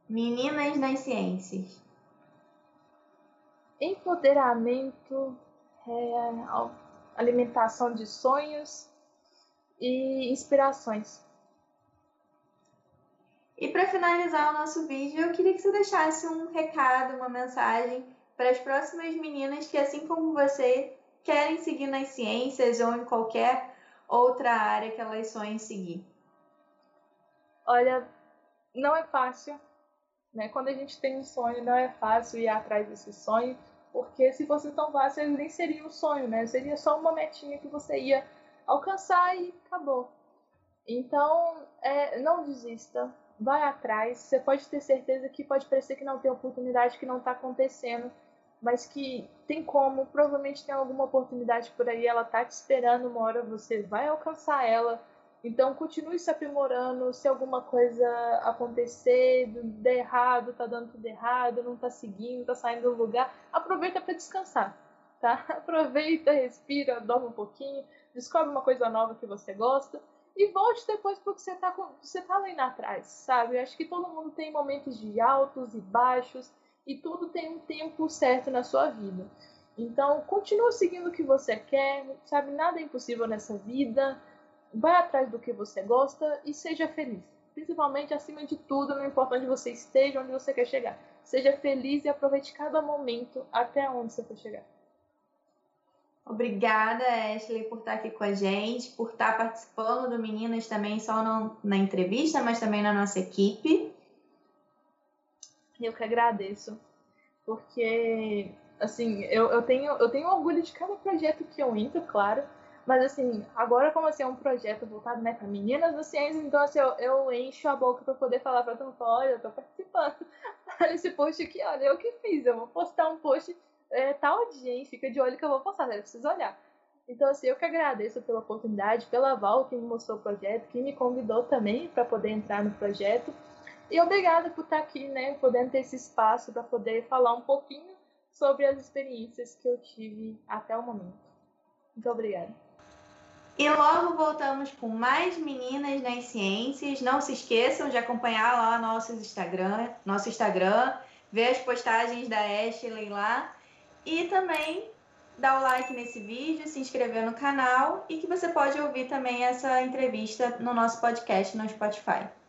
Meninas nas ciências. Empoderamento alimentação de sonhos e inspirações. E para finalizar o nosso vídeo, eu queria que você deixasse um recado, uma mensagem para as próximas meninas que, assim como você, querem seguir nas ciências ou em qualquer outra área que elas sonhem seguir. Olha, não é fácil, né? Quando a gente tem um sonho, não é fácil ir atrás desse sonho, porque se fosse tão fácil, nem seria um sonho, né? Seria só uma metinha que você ia alcançar e acabou. Então, é, não desista, vai atrás. Você pode ter certeza que pode parecer que não tem oportunidade, que não está acontecendo, mas que tem como. Provavelmente tem alguma oportunidade por aí, ela tá te esperando, uma hora você vai alcançar ela. Então continue se aprimorando. Se alguma coisa acontecer, der errado, tá dando tudo errado, não tá seguindo, tá saindo do lugar, aproveita para descansar, tá? Aproveita, respira, dorme um pouquinho, descobre uma coisa nova que você gosta e volte depois porque você tá, você tá indo atrás, sabe? Eu acho que todo mundo tem momentos de altos e baixos e tudo tem um tempo certo na sua vida. Então, continue seguindo o que você quer, sabe? Nada é impossível nessa vida. Vai atrás do que você gosta e seja feliz. Principalmente, acima de tudo, não importa onde você esteja, onde você quer chegar. Seja feliz e aproveite cada momento até onde você quer chegar. Obrigada, Ashley, por estar aqui com a gente, por estar participando do Meninas também, só no, na entrevista, mas também na nossa equipe. Eu que agradeço, porque, assim, eu, eu, tenho, eu tenho orgulho de cada projeto que eu entro, claro, mas, assim, agora como assim, é um projeto voltado né, para meninas da ciência, então, assim, eu, eu encho a boca para poder falar para todo mundo, olha, eu tô participando. Olha esse post aqui, olha, eu que fiz, eu vou postar um post é, tal dia, hein? Fica de olho que eu vou postar, né? Precisa olhar. Então, assim, eu que agradeço pela oportunidade, pela Val que me mostrou o projeto, que me convidou também para poder entrar no projeto. E obrigada por estar aqui, né? Podendo ter esse espaço para poder falar um pouquinho sobre as experiências que eu tive até o momento. Muito obrigada. E logo voltamos com mais meninas nas ciências. Não se esqueçam de acompanhar lá nosso Instagram, nosso Instagram, ver as postagens da Ashley lá e também dar o like nesse vídeo, se inscrever no canal e que você pode ouvir também essa entrevista no nosso podcast no Spotify.